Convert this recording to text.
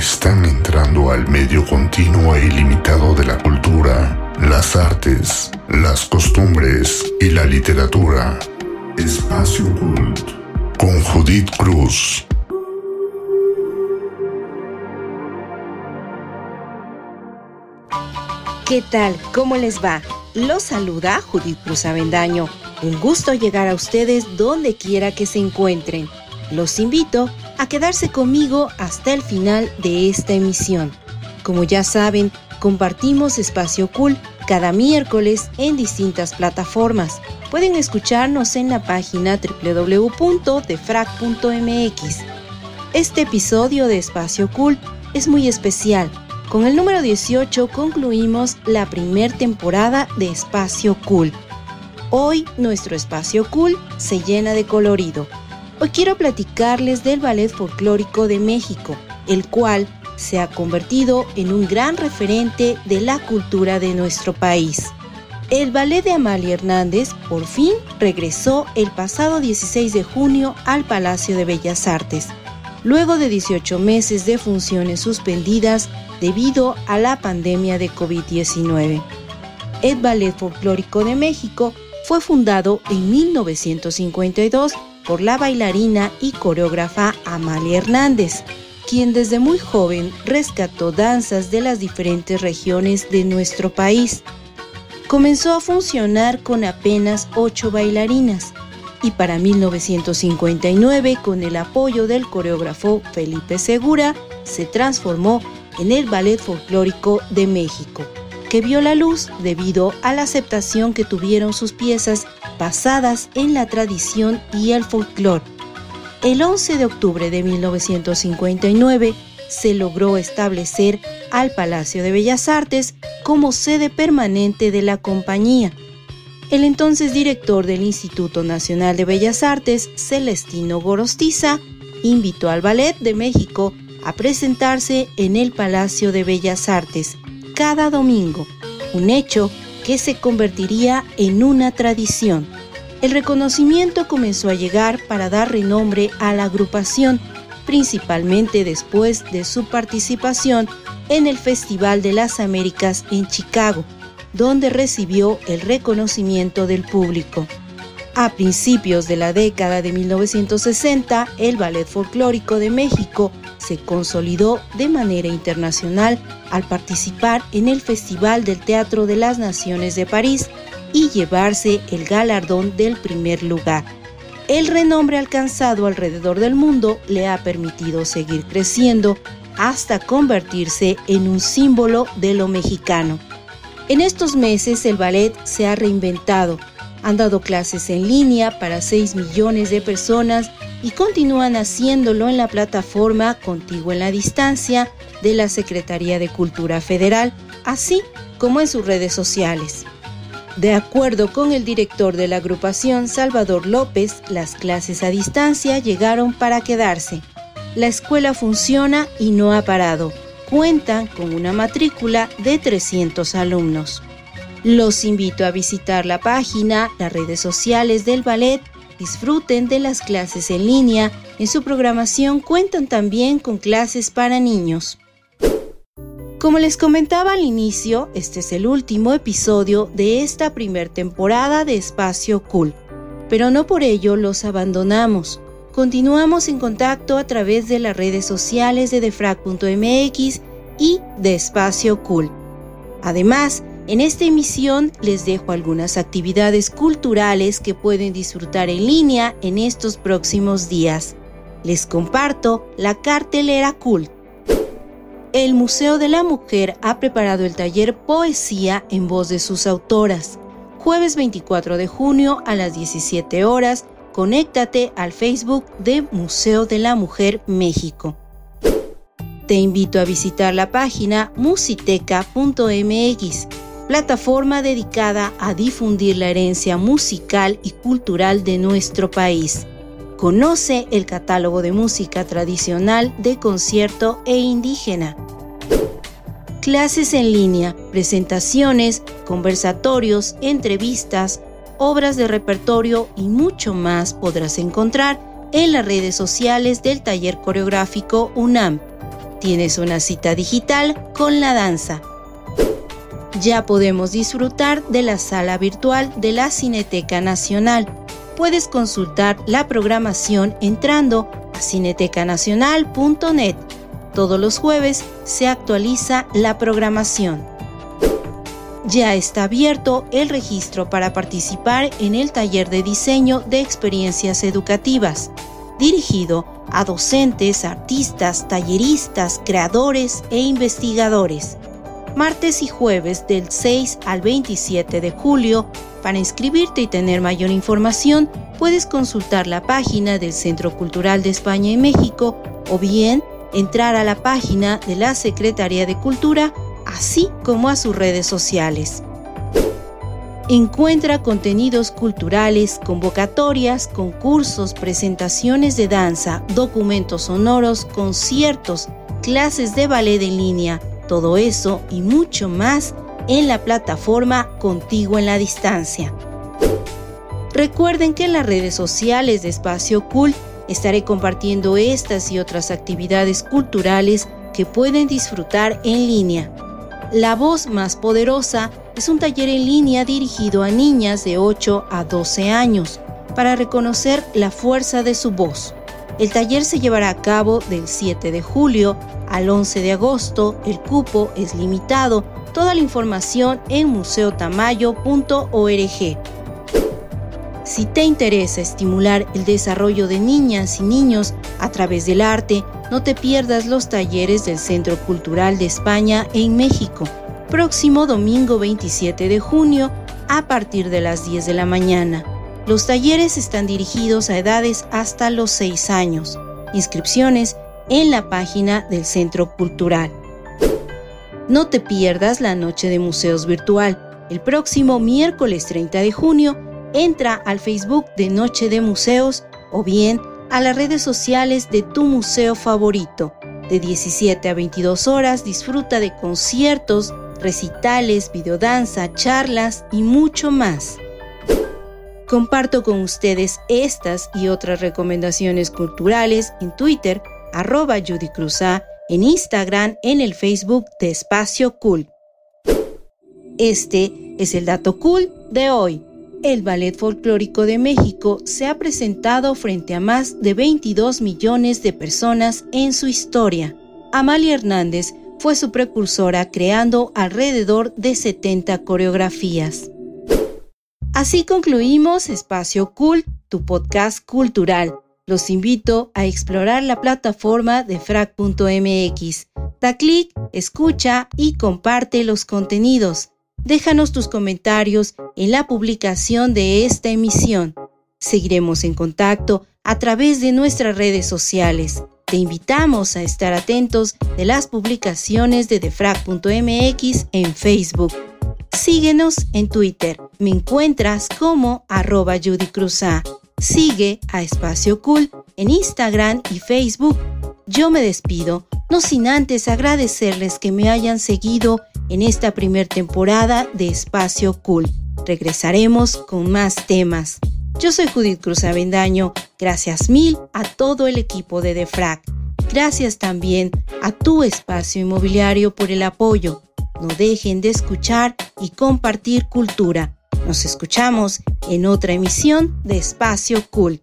están entrando al medio continuo e ilimitado de la cultura, las artes, las costumbres y la literatura. Espacio Cult con Judith Cruz. ¿Qué tal? ¿Cómo les va? Los saluda Judith Cruz Avendaño. Un gusto llegar a ustedes donde quiera que se encuentren. Los invito a quedarse conmigo hasta el final de esta emisión. Como ya saben, compartimos Espacio Cool cada miércoles en distintas plataformas. Pueden escucharnos en la página www.defrag.mx. Este episodio de Espacio Cool es muy especial con el número 18 concluimos la primer temporada de Espacio Cool. Hoy nuestro Espacio Cool se llena de colorido. Hoy quiero platicarles del Ballet Folclórico de México, el cual se ha convertido en un gran referente de la cultura de nuestro país. El ballet de Amalia Hernández por fin regresó el pasado 16 de junio al Palacio de Bellas Artes, luego de 18 meses de funciones suspendidas debido a la pandemia de COVID-19. El Ballet Folclórico de México fue fundado en 1952 por la bailarina y coreógrafa Amalia Hernández, quien desde muy joven rescató danzas de las diferentes regiones de nuestro país. Comenzó a funcionar con apenas ocho bailarinas y para 1959, con el apoyo del coreógrafo Felipe Segura, se transformó en el Ballet Folclórico de México, que vio la luz debido a la aceptación que tuvieron sus piezas basadas en la tradición y el folclore. El 11 de octubre de 1959 se logró establecer al Palacio de Bellas Artes como sede permanente de la compañía. El entonces director del Instituto Nacional de Bellas Artes, Celestino Gorostiza, invitó al Ballet de México a presentarse en el Palacio de Bellas Artes cada domingo, un hecho que se convertiría en una tradición. El reconocimiento comenzó a llegar para dar renombre a la agrupación, principalmente después de su participación en el Festival de las Américas en Chicago, donde recibió el reconocimiento del público. A principios de la década de 1960, el Ballet Folclórico de México se consolidó de manera internacional al participar en el Festival del Teatro de las Naciones de París y llevarse el galardón del primer lugar. El renombre alcanzado alrededor del mundo le ha permitido seguir creciendo hasta convertirse en un símbolo de lo mexicano. En estos meses el ballet se ha reinventado, han dado clases en línea para 6 millones de personas y continúan haciéndolo en la plataforma Contigo en la Distancia de la Secretaría de Cultura Federal, así como en sus redes sociales. De acuerdo con el director de la agrupación, Salvador López, las clases a distancia llegaron para quedarse. La escuela funciona y no ha parado. Cuentan con una matrícula de 300 alumnos. Los invito a visitar la página, las redes sociales del ballet disfruten de las clases en línea. En su programación cuentan también con clases para niños. Como les comentaba al inicio, este es el último episodio de esta primer temporada de Espacio Cool, pero no por ello los abandonamos. Continuamos en contacto a través de las redes sociales de defrag.mx y de Espacio Cool. Además, en esta emisión les dejo algunas actividades culturales que pueden disfrutar en línea en estos próximos días. Les comparto la cartelera Cult. El Museo de la Mujer ha preparado el taller Poesía en voz de sus autoras. Jueves 24 de junio a las 17 horas, conéctate al Facebook de Museo de la Mujer México. Te invito a visitar la página musiteca.mx plataforma dedicada a difundir la herencia musical y cultural de nuestro país. Conoce el catálogo de música tradicional, de concierto e indígena. Clases en línea, presentaciones, conversatorios, entrevistas, obras de repertorio y mucho más podrás encontrar en las redes sociales del taller coreográfico UNAM tienes una cita digital con la danza. Ya podemos disfrutar de la sala virtual de la Cineteca Nacional. Puedes consultar la programación entrando a cinetecanacional.net. Todos los jueves se actualiza la programación. Ya está abierto el registro para participar en el taller de diseño de experiencias educativas, dirigido a docentes, artistas, talleristas, creadores e investigadores martes y jueves del 6 al 27 de julio. Para inscribirte y tener mayor información, puedes consultar la página del Centro Cultural de España y México o bien entrar a la página de la Secretaría de Cultura, así como a sus redes sociales. Encuentra contenidos culturales, convocatorias, concursos, presentaciones de danza, documentos sonoros, conciertos, clases de ballet en línea, todo eso y mucho más en la plataforma Contigo en la Distancia. Recuerden que en las redes sociales de Espacio Cult estaré compartiendo estas y otras actividades culturales que pueden disfrutar en línea. La voz más poderosa es un taller en línea dirigido a niñas de 8 a 12 años para reconocer la fuerza de su voz. El taller se llevará a cabo del 7 de julio al 11 de agosto. El cupo es limitado. Toda la información en museotamayo.org. Si te interesa estimular el desarrollo de niñas y niños a través del arte, no te pierdas los talleres del Centro Cultural de España en México, próximo domingo 27 de junio a partir de las 10 de la mañana. Los talleres están dirigidos a edades hasta los 6 años. Inscripciones en la página del Centro Cultural. No te pierdas la Noche de Museos Virtual. El próximo miércoles 30 de junio, entra al Facebook de Noche de Museos o bien a las redes sociales de tu museo favorito. De 17 a 22 horas disfruta de conciertos, recitales, videodanza, charlas y mucho más. Comparto con ustedes estas y otras recomendaciones culturales en Twitter arroba Judy Cruza, en Instagram, en el Facebook de Espacio Cool. Este es el dato cool de hoy. El Ballet Folclórico de México se ha presentado frente a más de 22 millones de personas en su historia. Amalia Hernández fue su precursora creando alrededor de 70 coreografías. Así concluimos Espacio Cool, tu podcast cultural. Los invito a explorar la plataforma de frac.mx. Da clic, escucha y comparte los contenidos. Déjanos tus comentarios en la publicación de esta emisión. Seguiremos en contacto a través de nuestras redes sociales. Te invitamos a estar atentos de las publicaciones de defrag.mx en Facebook. Síguenos en Twitter. Me encuentras como arroba Judy Sigue a Espacio Cool en Instagram y Facebook. Yo me despido, no sin antes agradecerles que me hayan seguido en esta primera temporada de Espacio Cool. Regresaremos con más temas. Yo soy Judith Cruz Avendaño. Gracias mil a todo el equipo de Defrag. Gracias también a tu espacio inmobiliario por el apoyo. No dejen de escuchar y compartir cultura. Nos escuchamos en otra emisión de Espacio Cool.